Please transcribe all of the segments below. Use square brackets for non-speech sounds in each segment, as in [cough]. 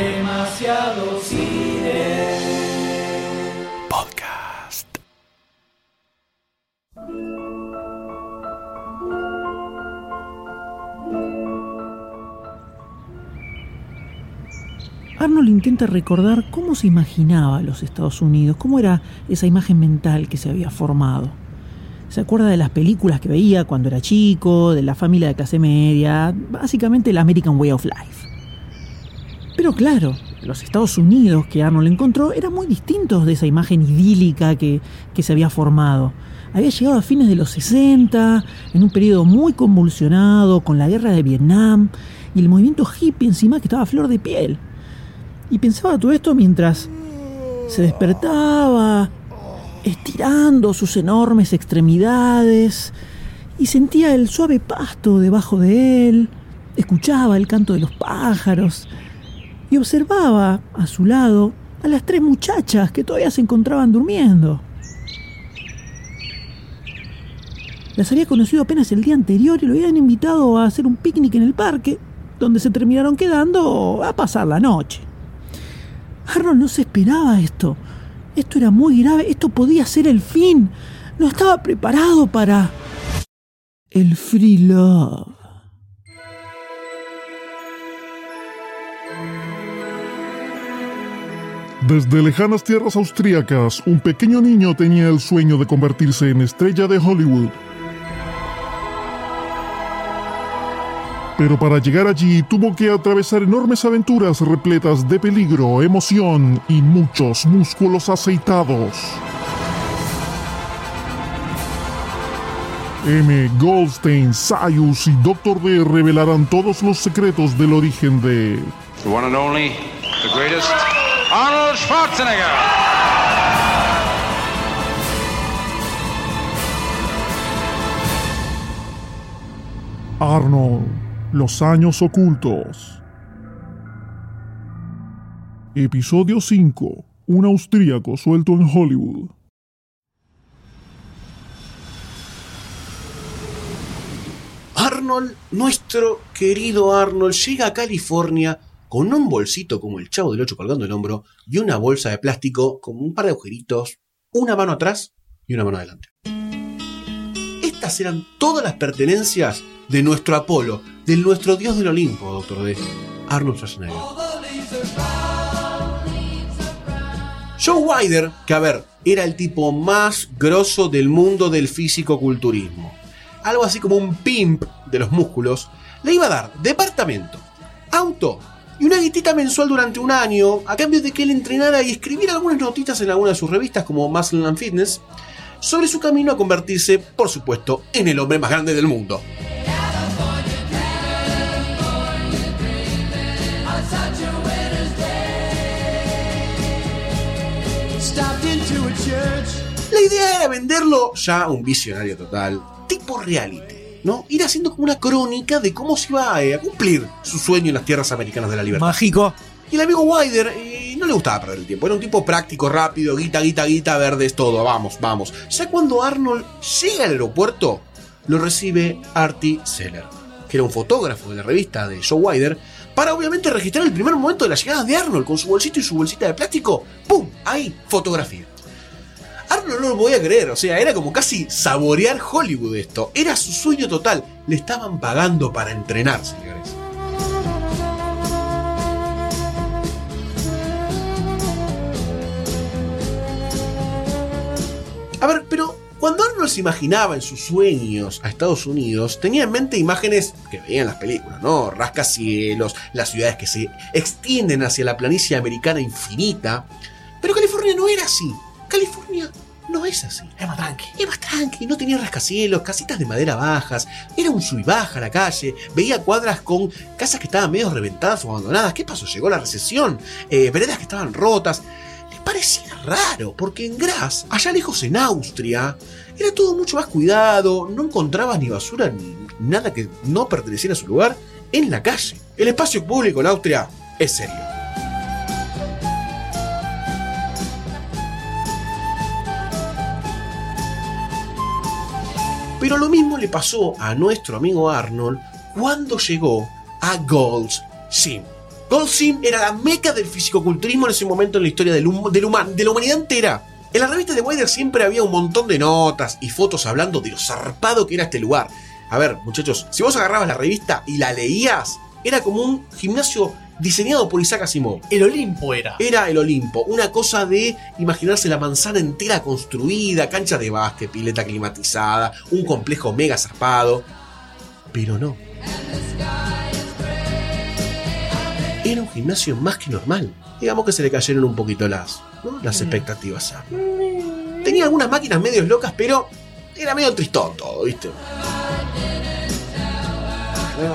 Demasiado cine. Podcast. Arnold intenta recordar cómo se imaginaba los Estados Unidos, cómo era esa imagen mental que se había formado. Se acuerda de las películas que veía cuando era chico, de la familia de clase media, básicamente el American Way of Life. Pero claro, los Estados Unidos que Arnold encontró eran muy distintos de esa imagen idílica que, que se había formado. Había llegado a fines de los 60, en un periodo muy convulsionado, con la guerra de Vietnam y el movimiento hippie encima que estaba a flor de piel. Y pensaba todo esto mientras se despertaba, estirando sus enormes extremidades, y sentía el suave pasto debajo de él, escuchaba el canto de los pájaros, y observaba a su lado a las tres muchachas que todavía se encontraban durmiendo. Las había conocido apenas el día anterior y lo habían invitado a hacer un picnic en el parque, donde se terminaron quedando a pasar la noche. Arnold no se esperaba esto. Esto era muy grave, esto podía ser el fin. No estaba preparado para... El free love. Desde lejanas tierras austríacas, un pequeño niño tenía el sueño de convertirse en estrella de Hollywood. Pero para llegar allí tuvo que atravesar enormes aventuras repletas de peligro, emoción y muchos músculos aceitados. M. Goldstein, Sayus y Dr. D revelarán todos los secretos del origen de one and only, the greatest, Arnold Schwarzenegger. Arnold, los años ocultos. Episodio 5. Un austríaco suelto en Hollywood. Arnold, nuestro querido Arnold, llega a California con un bolsito como el chavo del 8 colgando el hombro y una bolsa de plástico con un par de agujeritos, una mano atrás y una mano adelante. Estas eran todas las pertenencias de nuestro Apolo, de nuestro dios del Olimpo, doctor D. Arnold Schwarzenegger. Joe Wider, que a ver, era el tipo más grosso del mundo del físico-culturismo. Algo así como un pimp de los músculos, le iba a dar departamento, auto y una guitita mensual durante un año a cambio de que él entrenara y escribiera algunas notitas en alguna de sus revistas como Muscle and Fitness sobre su camino a convertirse, por supuesto, en el hombre más grande del mundo. La idea era venderlo ya un visionario total, tipo reality, ¿no? Ir haciendo como una crónica de cómo se iba eh, a cumplir su sueño en las tierras americanas de la libertad. Mágico. Y el amigo Wider eh, no le gustaba perder el tiempo. Era un tipo práctico, rápido, guita, guita, guita, verdes, todo. Vamos, vamos. Ya cuando Arnold llega al aeropuerto, lo recibe Artie Seller, que era un fotógrafo de la revista de Joe Wider, para obviamente registrar el primer momento de la llegada de Arnold con su bolsito y su bolsita de plástico. ¡Pum! Ahí, fotografía. Arnold no lo podía creer, o sea, era como casi saborear Hollywood esto. Era su sueño total. Le estaban pagando para entrenar, señores. A ver, pero cuando Arnold se imaginaba en sus sueños a Estados Unidos, tenía en mente imágenes que veía en las películas, ¿no? Rascacielos, las ciudades que se extienden hacia la planicie americana infinita. Pero California no era así. California no es así. Es más tranqui. Era más tranqui, no tenía rascacielos, casitas de madera bajas, era un sub y baja la calle, veía cuadras con casas que estaban medio reventadas o abandonadas. ¿Qué pasó? Llegó la recesión, eh, veredas que estaban rotas. Le parecía raro, porque en Graz, allá lejos en Austria, era todo mucho más cuidado, no encontrabas ni basura ni nada que no perteneciera a su lugar en la calle. El espacio público en Austria es serio. Pero lo mismo le pasó a nuestro amigo Arnold cuando llegó a Gold's Gym. Gold's Gym era la meca del fisicoculturismo en ese momento en la historia de la humanidad entera. En la revista de Wider siempre había un montón de notas y fotos hablando de lo zarpado que era este lugar. A ver, muchachos, si vos agarrabas la revista y la leías, era como un gimnasio diseñado por Isaac Asimov. El Olimpo era. Era el Olimpo, una cosa de imaginarse la manzana entera construida, cancha de básquet, pileta climatizada, un complejo mega zarpado. Pero no. Era un gimnasio más que normal. Digamos que se le cayeron un poquito las, ¿no? las expectativas. a- Tenía algunas máquinas medios locas, pero era medio tristón todo, ¿viste?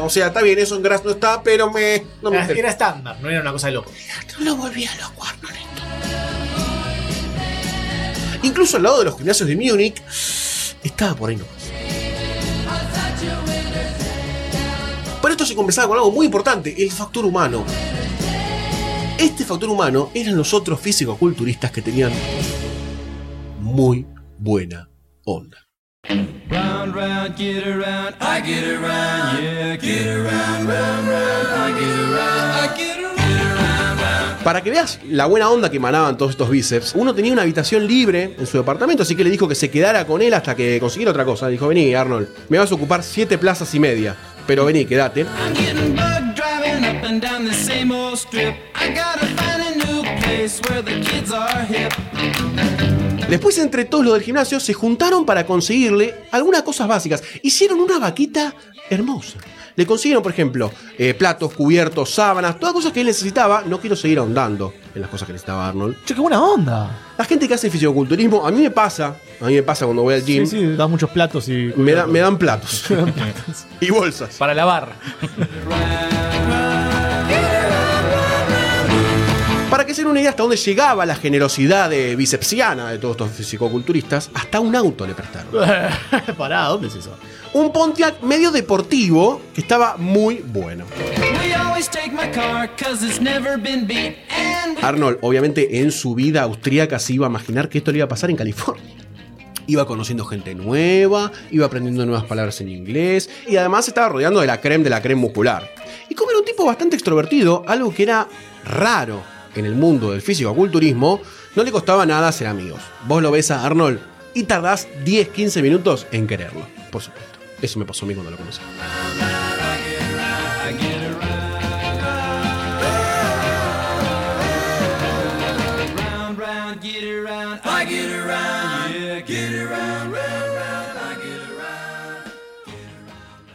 O sea, está bien, eso en Grass no está, pero me. No me Era, era estándar, no era una cosa de loco. no lo volvía loco, Arnold. esto. Incluso al lado de los gimnasios de Múnich, estaba por ahí nomás. Pero esto se conversaba con algo muy importante, el factor humano. Este factor humano eran los otros físico-culturistas que tenían muy buena onda. Round, round, get around, I get around, yeah, get around, round, round, I get around, I get around, get around, round. Para que veas la buena onda que emanaban todos estos bíceps, uno tenía una habitación libre en su departamento, así que le dijo que se quedara con él hasta que consiguiera otra cosa. Dijo, vení, Arnold, me vas a ocupar siete plazas y media, pero vení, quédate. Después, entre todos los del gimnasio, se juntaron para conseguirle algunas cosas básicas. Hicieron una vaquita hermosa. Le consiguieron, por ejemplo, eh, platos, cubiertos, sábanas, todas cosas que él necesitaba. No quiero seguir ahondando en las cosas que necesitaba Arnold. Che, qué buena onda. La gente que hace fisicoculturismo, a mí me pasa, a mí me pasa cuando voy al gym, Sí, sí, da muchos platos y. Me, da- me dan platos [laughs] [laughs] y bolsas. Para lavar. [laughs] se den una idea hasta dónde llegaba la generosidad de bicepsiana de todos estos fisicoculturistas, hasta un auto le prestaron. [laughs] Pará, ¿dónde es eso? Un Pontiac medio deportivo que estaba muy bueno. We always take my car, cause it's never been beat. And we Arnold, obviamente, en su vida austríaca se iba a imaginar que esto le iba a pasar en California. [laughs] Iba conociendo gente nueva, iba aprendiendo nuevas palabras en inglés y además se estaba rodeando de la creme de la creme muscular. Y como era un tipo bastante extrovertido, algo que era raro en el mundo del físico-culturismo, no le costaba nada ser amigos. Vos lo ves a Arnold y tardás 10-15 minutos en quererlo, por supuesto. Eso me pasó a mí cuando lo conocí.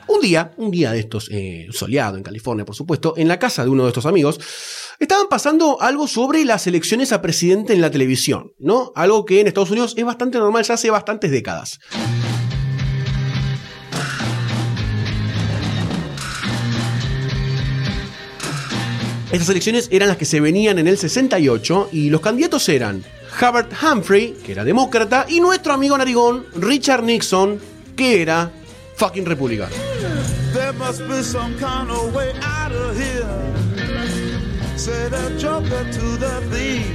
Un día, un día de estos, eh, soleado en California, por supuesto, en la casa de uno de estos amigos, estaban pasando algo sobre las elecciones a presidente en la televisión, ¿no? Algo que en Estados Unidos es bastante normal ya hace bastantes décadas. Estas elecciones eran las que se venían en el 68 y los candidatos eran Hubert Humphrey, que era demócrata, y nuestro amigo narigón Richard Nixon, que era fucking republicano. Say the joker to the thief.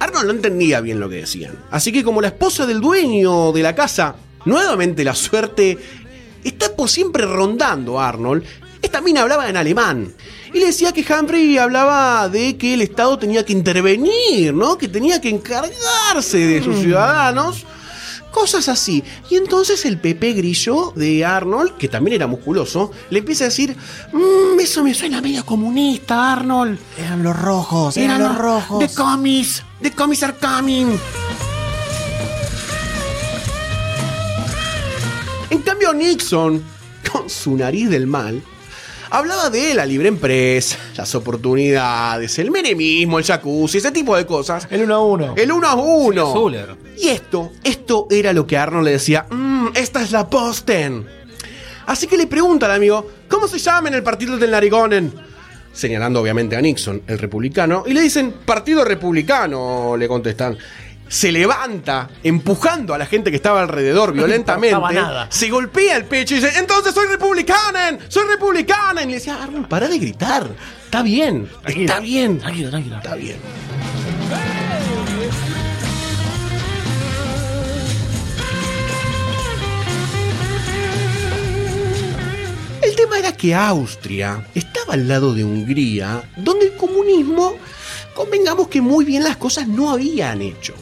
Arnold no entendía bien lo que decían. Así que como la esposa del dueño de la casa, nuevamente la suerte está por siempre rondando a Arnold, esta mina hablaba en alemán. Y le decía que Humphrey hablaba de que el Estado tenía que intervenir, ¿no? Que tenía que encargarse de sus ciudadanos. Cosas así. Y entonces el Pepe Grillo de Arnold, que también era musculoso, le empieza a decir: "Mm, Eso me suena medio comunista, Arnold. Eran los rojos, Eran eran los rojos. The commies. The commies are coming. En cambio, Nixon, con su nariz del mal, hablaba de la libre empresa, las oportunidades, el menemismo, el jacuzzi, ese tipo de cosas. El uno a uno. El uno a uno. Zuller. Y esto, esto era lo que Arnold le decía, "Mm, esta es la posten. Así que le pregunta al amigo, ¿cómo se llama en el partido del Narigonen? Señalando obviamente a Nixon, el republicano, y le dicen, Partido Republicano, le contestan. Se levanta, empujando a la gente que estaba alrededor violentamente. nada. Se golpea el pecho y dice, entonces soy republicana, soy republicana. Y le decía, Arnold, para de gritar. Está bien, está bien. Tranquilo, tranquilo. Está bien. El tema era que Austria estaba al lado de Hungría, donde el comunismo, convengamos que muy bien las cosas no habían hecho.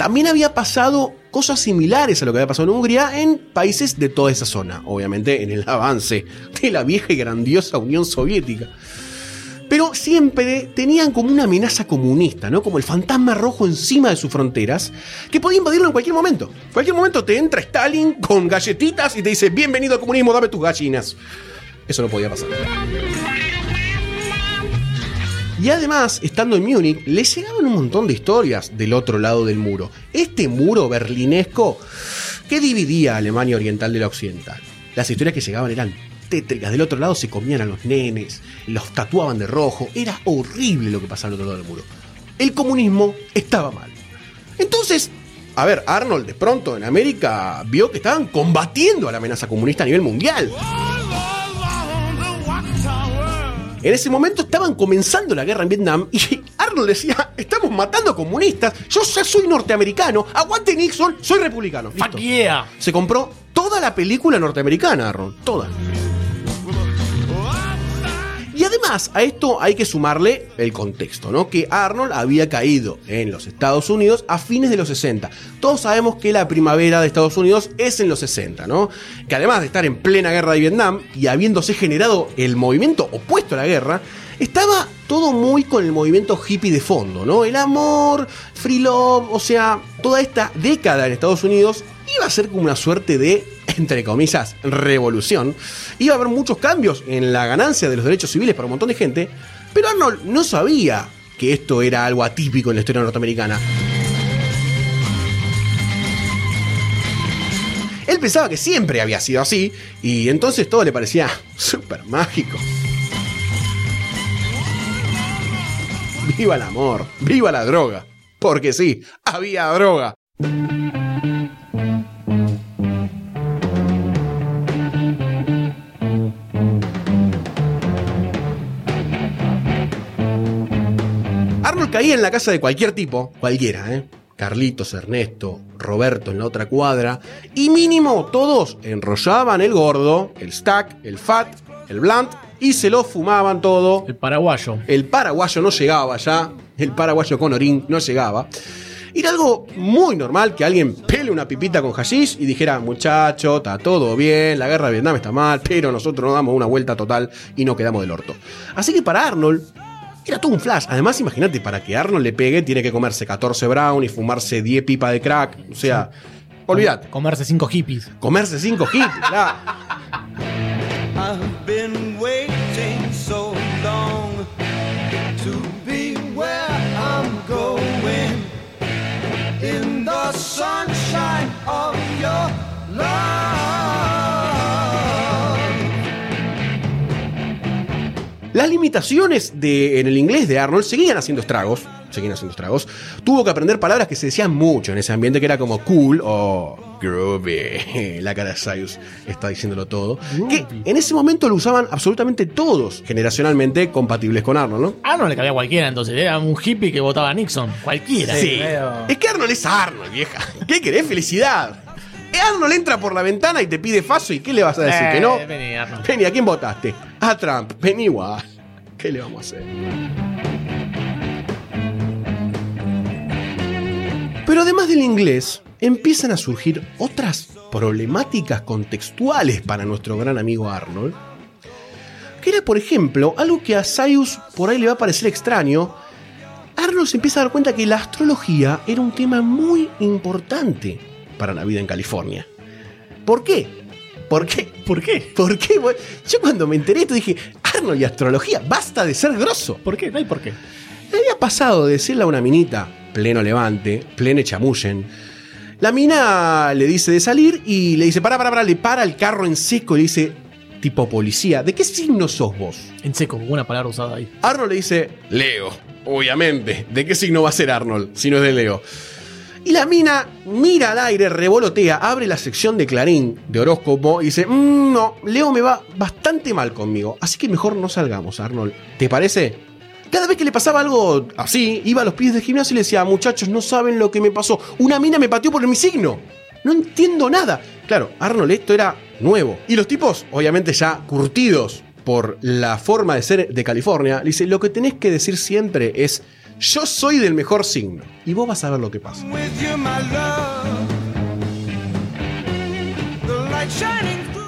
También había pasado cosas similares a lo que había pasado en Hungría en países de toda esa zona, obviamente en el avance de la vieja y grandiosa Unión Soviética. Pero siempre tenían como una amenaza comunista, ¿no? Como el fantasma rojo encima de sus fronteras, que podía invadirlo en cualquier momento. En cualquier momento te entra Stalin con galletitas y te dice, bienvenido al comunismo, dame tus gallinas. Eso no podía pasar. Y además, estando en Múnich, le llegaban un montón de historias del otro lado del muro. Este muro berlinesco que dividía a Alemania Oriental de la Occidental. Las historias que llegaban eran tétricas. Del otro lado se comían a los nenes, los tatuaban de rojo. Era horrible lo que pasaba al otro lado del muro. El comunismo estaba mal. Entonces, a ver, Arnold de pronto en América vio que estaban combatiendo a la amenaza comunista a nivel mundial. En ese momento estaban comenzando la guerra en Vietnam y [laughs] Arnold decía, estamos matando comunistas, yo ya soy norteamericano, aguante Nixon, soy republicano. Listo. Fuck yeah. Se compró toda la película norteamericana, Arnold, toda. Y además a esto hay que sumarle el contexto, ¿no? Que Arnold había caído en los Estados Unidos a fines de los 60. Todos sabemos que la primavera de Estados Unidos es en los 60, ¿no? Que además de estar en plena guerra de Vietnam y habiéndose generado el movimiento opuesto a la guerra, estaba todo muy con el movimiento hippie de fondo, ¿no? El amor, free love, o sea, toda esta década en Estados Unidos iba a ser como una suerte de, entre comillas, revolución. Iba a haber muchos cambios en la ganancia de los derechos civiles para un montón de gente, pero Arnold no sabía que esto era algo atípico en la historia norteamericana. Él pensaba que siempre había sido así, y entonces todo le parecía [laughs] súper mágico. Viva el amor, viva la droga. Porque sí, había droga. Caía en la casa de cualquier tipo, cualquiera, ¿eh? Carlitos, Ernesto, Roberto en la otra cuadra, y mínimo todos enrollaban el gordo, el stack, el fat, el blunt, y se lo fumaban todo. El paraguayo. El paraguayo no llegaba ya, el paraguayo con orín no llegaba. Era algo muy normal que alguien pele una pipita con hashish y dijera, muchacho, está todo bien, la guerra de Vietnam está mal, pero nosotros nos damos una vuelta total y no quedamos del orto. Así que para Arnold era todo un flash. Además, imagínate, para que Arnold le pegue tiene que comerse 14 brown y fumarse 10 pipas de crack. O sea, olvídate. Comerse cinco hippies. Comerse 5 hits, claro. Las limitaciones de, en el inglés de Arnold seguían haciendo estragos. Seguían haciendo estragos. Tuvo que aprender palabras que se decían mucho en ese ambiente que era como cool o groovy. [laughs] La cara de Sayus está diciéndolo todo. Que en ese momento lo usaban absolutamente todos, generacionalmente compatibles con Arnold, ¿no? No le cabía a cualquiera entonces. Era un hippie que votaba a Nixon. Cualquiera. Sí. Es que Arnold es Arnold, vieja. ¿Qué querés? Felicidad. Arnold entra por la ventana y te pide faso y ¿qué le vas a decir? Eh, ¿Que no? vení, Arnold. Vení, ¿a quién votaste? A Trump. Vení igual. ¿Qué le vamos a hacer? Pero además del inglés, empiezan a surgir otras problemáticas contextuales para nuestro gran amigo Arnold. Que era, por ejemplo, algo que a Sayus por ahí le va a parecer extraño. Arnold se empieza a dar cuenta que la astrología era un tema muy importante para la vida en California. ¿Por qué? ¿Por qué? ¿Por qué? ¿Por qué? Yo cuando me enteré esto dije, Arnold y astrología, basta de ser grosso. ¿Por qué? No hay por qué. Le había pasado de decirle a una minita, pleno levante, pleno chamullen. La mina le dice de salir y le dice, para, para, para, le para el carro en seco y le dice, tipo policía, ¿de qué signo sos vos? En seco, una palabra usada ahí. Arnold le dice, Leo, obviamente. ¿De qué signo va a ser Arnold si no es de Leo? Y la mina mira al aire, revolotea, abre la sección de Clarín de horóscopo y dice, "Mm, no, Leo me va bastante mal conmigo, así que mejor no salgamos, Arnold. ¿Te parece? Cada vez que le pasaba algo así, iba a los pies del gimnasio y le decía, muchachos, no saben lo que me pasó. Una mina me pateó por mi signo. No entiendo nada. Claro, Arnold, esto era nuevo. Y los tipos, obviamente ya curtidos por la forma de ser de California, le dice, lo que tenés que decir siempre es, yo soy del mejor signo. Y vos vas a ver lo que pasa.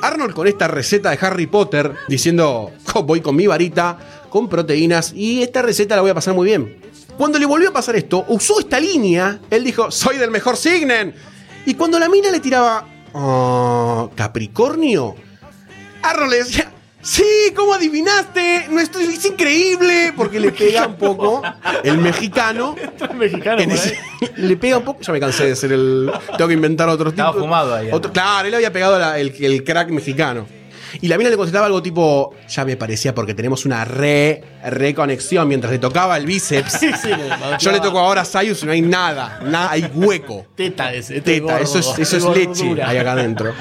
Arnold con esta receta de Harry Potter, diciendo, "Jo, voy con mi varita, con proteínas, y esta receta la voy a pasar muy bien. Cuando le volvió a pasar esto, usó esta línea, él dijo, soy del mejor signen. Y cuando la mina le tiraba, "Oh, Capricornio, Arnold le decía, sí, ¿cómo adivinaste? No estoy, es increíble, porque le pega un poco el mexicano. mexicano, en ese- le pega un poco, ya me cansé de ser el... Tengo que inventar otro tipo. Estaba fumado ahí, Otro- claro, él había pegado la- el, el crack mexicano. Y la mina le contestaba algo tipo, ya me parecía porque tenemos una re, reconexión mientras le tocaba el bíceps. [laughs] Sí, sí, Yo le toco ahora a Sayus y no hay nada, nada, hay hueco. Teta ese, Teta, eso es, eso es leche ahí acá adentro.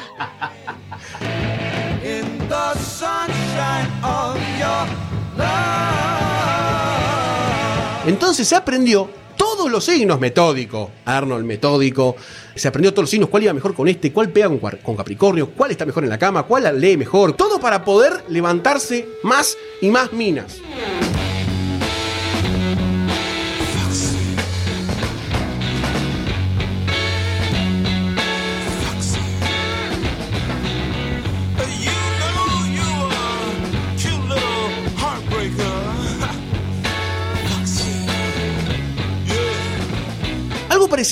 Entonces se aprendió todos los signos metódico. Arnold metódico. Se aprendió todos los signos. ¿Cuál iba mejor con este? ¿Cuál pega con, Capricornio? ¿Cuál está mejor en la cama? ¿Cuál lee mejor? Todo para poder levantarse más y más minas.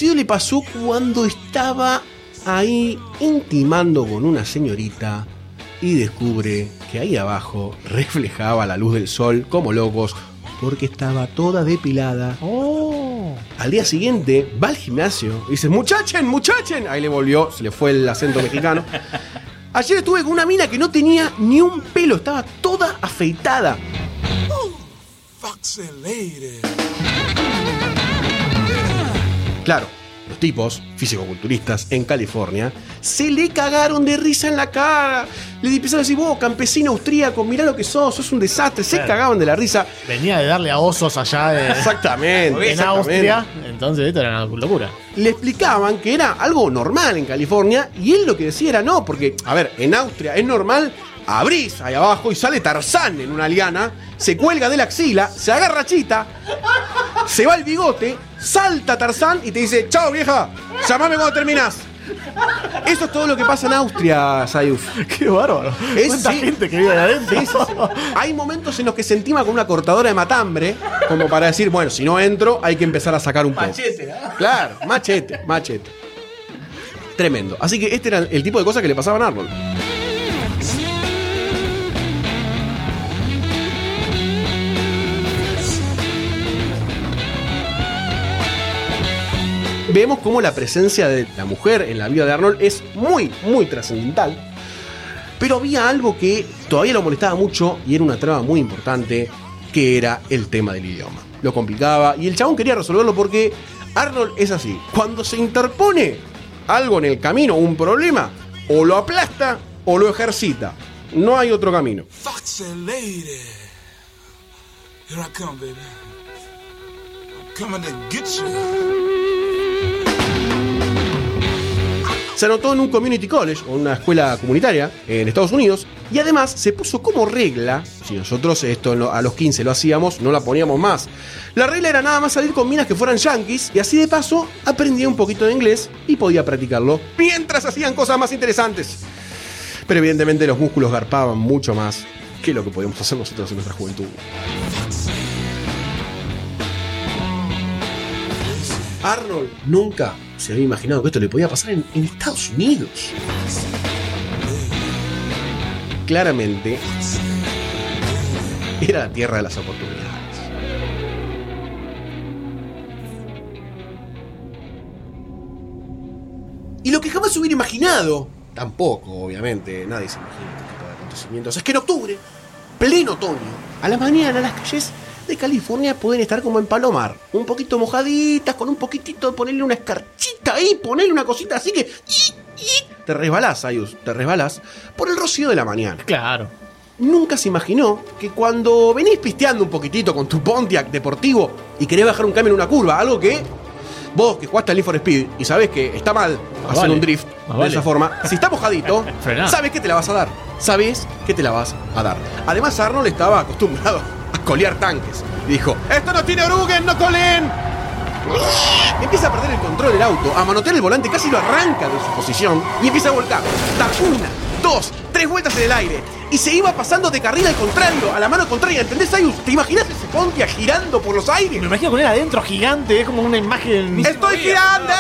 Parecido le pasó cuando estaba ahí intimando con una señorita y descubre que ahí abajo [laughs] reflejaba la luz del sol como locos porque estaba toda depilada. Al día siguiente va al gimnasio y dice, muchachen, muchachen. Ahí le volvió, se le fue el acento mexicano. Ayer estuve con una mina que no tenía ni un pelo, estaba toda afeitada. Claro, tipos, físico-culturistas en California, se le cagaron de risa en la cara. Le empezaron a decir, vos, campesino austríaco, mirá lo que sos, sos un desastre. Se Claro. cagaban de la risa. Venía de darle a osos allá de- Exactamente. en. Austria. Entonces esto era una locura. Le explicaban que era algo normal en California y él lo que decía era no, porque, a ver, en Austria es normal, abrís ahí abajo y sale Tarzán en una liana, se cuelga de la axila, se agarra chita, se va el bigote, salta Tarzán y te dice, chao vieja, llamame cuando terminás. Eso es todo lo que pasa en Austria, Sayuf. Qué bárbaro. Es- ¿Cuánta sí. gente que vive adentro? Hay momentos en los que se entima con una cortadora de matambre, como para decir, bueno, si no entro, hay que empezar a sacar un poco. Machete, ¿ah? Claro, machete, machete. Tremendo. Así que este era el tipo de cosas que le pasaban a Arnold. Vemos cómo la presencia de la mujer en la vida de Arnold es muy, muy trascendental. Pero había algo que todavía lo molestaba mucho y era una traba muy importante, que era el tema del idioma. Lo complicaba y el chabón quería resolverlo porque Arnold es así. Cuando se interpone algo en el camino, un problema, o lo aplasta o lo ejercita. No hay otro camino. Here I come, coming to get you. Se anotó en un community college o una escuela comunitaria en Estados Unidos y además se puso como regla, si nosotros esto a los 15 lo hacíamos, no la poníamos más. La regla era nada más salir con minas que fueran yankees y así de paso aprendía un poquito de inglés y podía practicarlo mientras hacían cosas más interesantes. Pero evidentemente los músculos garpaban mucho más que lo que podíamos hacer nosotros en nuestra juventud. Arnold nunca se había imaginado que esto le podía pasar en, Estados Unidos. Claramente, era la tierra de las oportunidades. Y lo que jamás hubiera imaginado, tampoco, obviamente, nadie se imagina este tipo de acontecimientos, es que en octubre, pleno otoño, a la mañana las calles de California pueden estar como en Palomar, un poquito mojaditas, con un poquitito, ponerle una escarchita ahí, ponerle una cosita así que... Te resbalás, Ayus, te resbalás por el rocío de la mañana. Claro. Nunca se imaginó que cuando venís pisteando un poquitito con tu Pontiac deportivo y querés bajar un cambio en una curva, algo que Vos que jugaste al Need for Speed y sabés que está mal hacer vale. un drift de vale. esa forma, si está mojadito, [laughs] sabes que te la vas a dar. Sabes que te la vas a dar. Además, Arnold estaba acostumbrado colear tanques. Y dijo: ¡Esto no tiene orugues, no colen! Empieza a perder el control del auto, a manotear el volante, casi lo arranca de su posición y empieza a volcar. Da una, dos, tres vueltas en el aire. Y se iba pasando de carril al contrario, a la mano contraria. ¿Entendés, Ayus? ¿Te imaginas ese Pontiac girando por los aires? Me imagino con él adentro gigante, es como una imagen. ¡Estoy girando!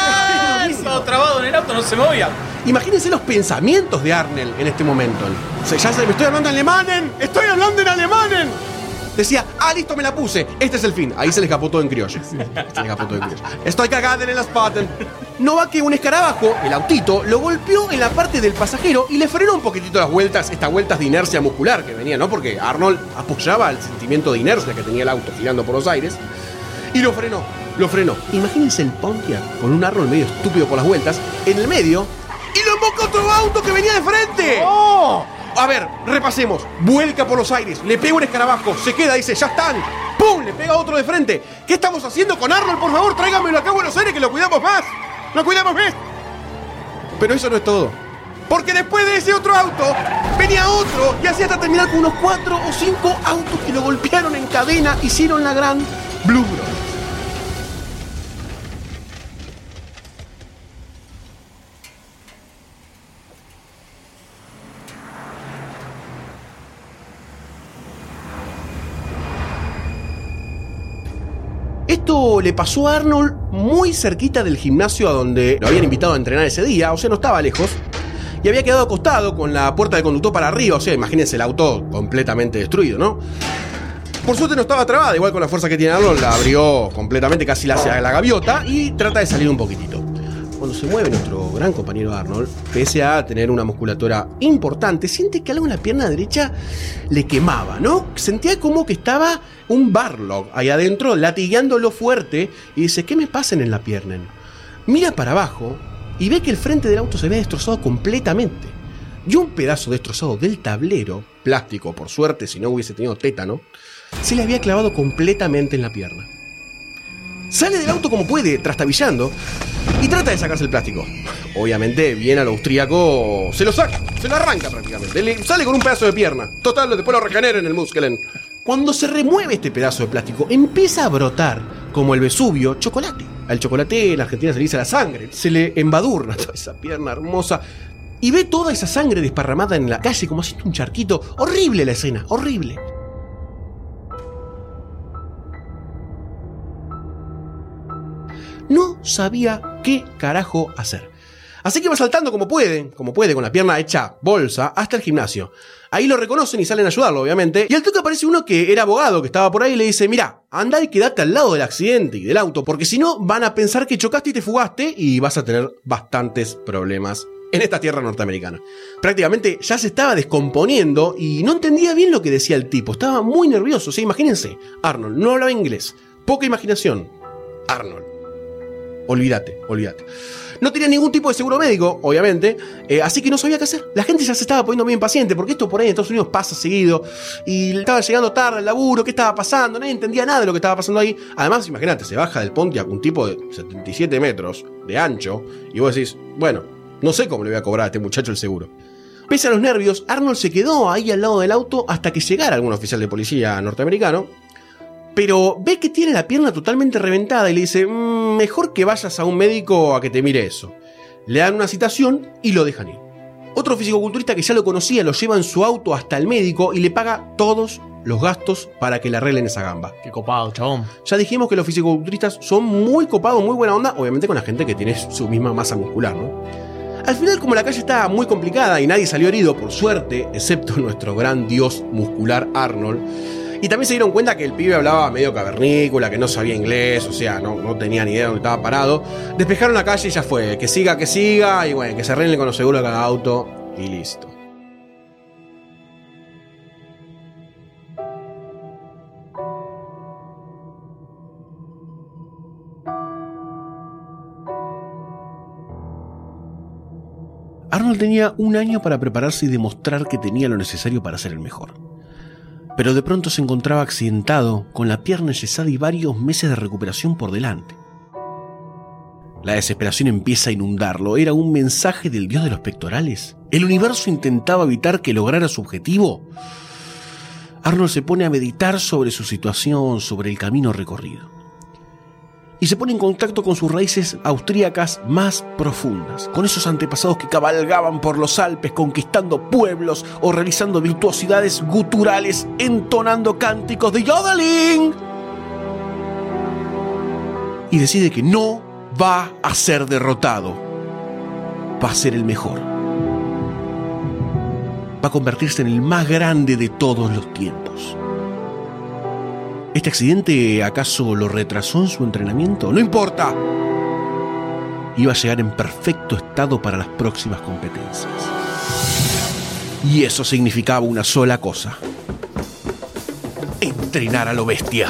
[laughs] Estaba trabado en el auto, no se movía. Imagínense los pensamientos de Arnel en este momento. O sea, ya se me estoy hablando en alemanen, estoy hablando en alemanen. Decía, ah, listo, me la puse. Este es el fin. Ahí se le escapó todo en criollo. Se le escapó todo en criollo. Estoy cagada en las patas. No va que un escarabajo, el autito, lo golpeó en la parte del pasajero y le frenó un poquitito las vueltas, estas vueltas de inercia muscular que venía, ¿no? Porque Arnold apoyaba el sentimiento de inercia que tenía el auto girando por los aires. Y lo frenó, lo frenó. Imagínense el Pontiac con un Arnold medio estúpido por las vueltas, en el medio, y lo emboca otro auto que venía de frente. A ver, repasemos. Vuelca por los aires, le pega un escarabajo, se queda, dice, ya están. ¡Pum! Le pega otro de frente. ¿Qué estamos haciendo con Arnold? Por favor, tráigamelo acá a Buenos Aires que lo cuidamos más. Lo cuidamos más. Pero eso no es todo. Porque después de ese otro auto, venía otro y así hasta terminar con unos cuatro o cinco autos que lo golpearon en cadena, hicieron la gran Blue Le pasó a Arnold muy cerquita del gimnasio a donde lo habían invitado a entrenar ese día, o sea, no estaba lejos. Y había quedado acostado con la puerta del conductor para arriba, o sea, imagínense el auto completamente destruido, ¿no? Por suerte no estaba trabada, igual con la fuerza que tiene Arnold, la abrió completamente, casi la hacia la gaviota y trata de salir un poquitito. Se mueve nuestro gran compañero Arnold, pese a tener una musculatura importante, siente que algo en la pierna derecha le quemaba, ¿no? Sentía como que estaba un Barlog ahí adentro, latigueándolo fuerte, y dice, ¿qué me pasen en la pierna? Mira para abajo y ve que el frente del auto se ve destrozado completamente. Y un pedazo destrozado del tablero, plástico por suerte, si no hubiese tenido tétano, se le había clavado completamente en la pierna. Sale del auto como puede, trastabillando, y trata de sacarse el plástico. Obviamente, bien al austríaco, se lo saca, se lo arranca prácticamente. Le sale con un pedazo de pierna. Total, después lo regenera en el Muskelen. Cuando se remueve este pedazo de plástico, empieza a brotar, como el Vesubio, chocolate. Al chocolate en Argentina se le dice la sangre. Se le embadurna [laughs] toda esa pierna hermosa. Y ve toda esa sangre desparramada en la calle como haciendo un charquito. Horrible la escena, horrible. Sabía qué carajo hacer. Así que va saltando como puede, como puede, con la pierna hecha bolsa, hasta el gimnasio. Ahí lo reconocen y salen a ayudarlo, obviamente. Y al toque aparece uno que era abogado, que estaba por ahí, y le dice, mira, anda y quédate al lado del accidente y del auto, porque si no van a pensar que chocaste y te fugaste y vas a tener bastantes problemas en esta tierra norteamericana. Prácticamente ya se estaba descomponiendo y no entendía bien lo que decía el tipo. Estaba muy nervioso. O sea, imagínense, Arnold no hablaba inglés, poca imaginación. Arnold. Olvídate, olvídate. No tenía ningún tipo de seguro médico, obviamente, eh, así que no sabía qué hacer. La gente ya se estaba poniendo muy impaciente, porque esto por ahí en Estados Unidos pasa seguido, y estaba llegando tarde al laburo, qué estaba pasando, nadie entendía nada de lo que estaba pasando ahí. Además, imagínate, se baja del Pontiac un tipo de 77 metros de ancho, y vos decís, bueno, no sé cómo le voy a cobrar a este muchacho el seguro. Pese a los nervios, Arnold se quedó ahí al lado del auto hasta que llegara algún oficial de policía norteamericano, pero ve que tiene la pierna totalmente reventada y le dice, "Mm, mejor que vayas a un médico a que te mire eso. Le dan una citación y lo dejan ir. Otro fisicoculturista que ya lo conocía lo lleva en su auto hasta el médico y le paga todos los gastos para que le arreglen esa gamba. Qué copado, chabón. Ya dijimos que los fisicoculturistas son muy copados, muy buena onda, obviamente con la gente que tiene su misma masa muscular, ¿no? Al final, como la calle estaba muy complicada y nadie salió herido, por suerte, excepto nuestro gran dios muscular Arnold, y también se dieron cuenta que el pibe hablaba medio cavernícola, que no sabía inglés, o sea, no, no tenía ni idea de dónde estaba parado. Despejaron la calle y ya fue. Que siga, que siga, y bueno, que se arreglen con los seguros de cada auto, y listo. Arnold tenía un año para prepararse y demostrar que tenía lo necesario para ser el mejor pero de pronto se encontraba accidentado, con la pierna enyesada y varios meses de recuperación por delante. La desesperación empieza a inundarlo. ¿Era un mensaje del dios de los pectorales? ¿El universo intentaba evitar que lograra su objetivo? Arnold se pone a meditar sobre su situación, sobre el camino recorrido. Y se pone en contacto con sus raíces austríacas más profundas, con esos antepasados que cabalgaban por los Alpes conquistando pueblos o realizando virtuosidades guturales, entonando cánticos de yodeling. Y decide que no va a ser derrotado, va a ser el mejor va a convertirse en el más grande de todos los tiempos. ¿Este accidente acaso lo retrasó en su entrenamiento? No importa. Iba a llegar en perfecto estado para las próximas competencias. Y eso significaba una sola cosa. Entrenar a lo bestia.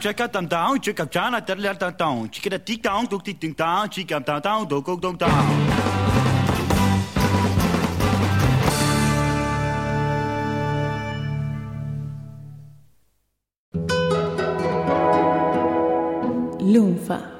chaka tam down, chika chana terler tam down, chika tik down, tuk tik ting down, chika tam down, tuk tuk tuk down. Lunfa.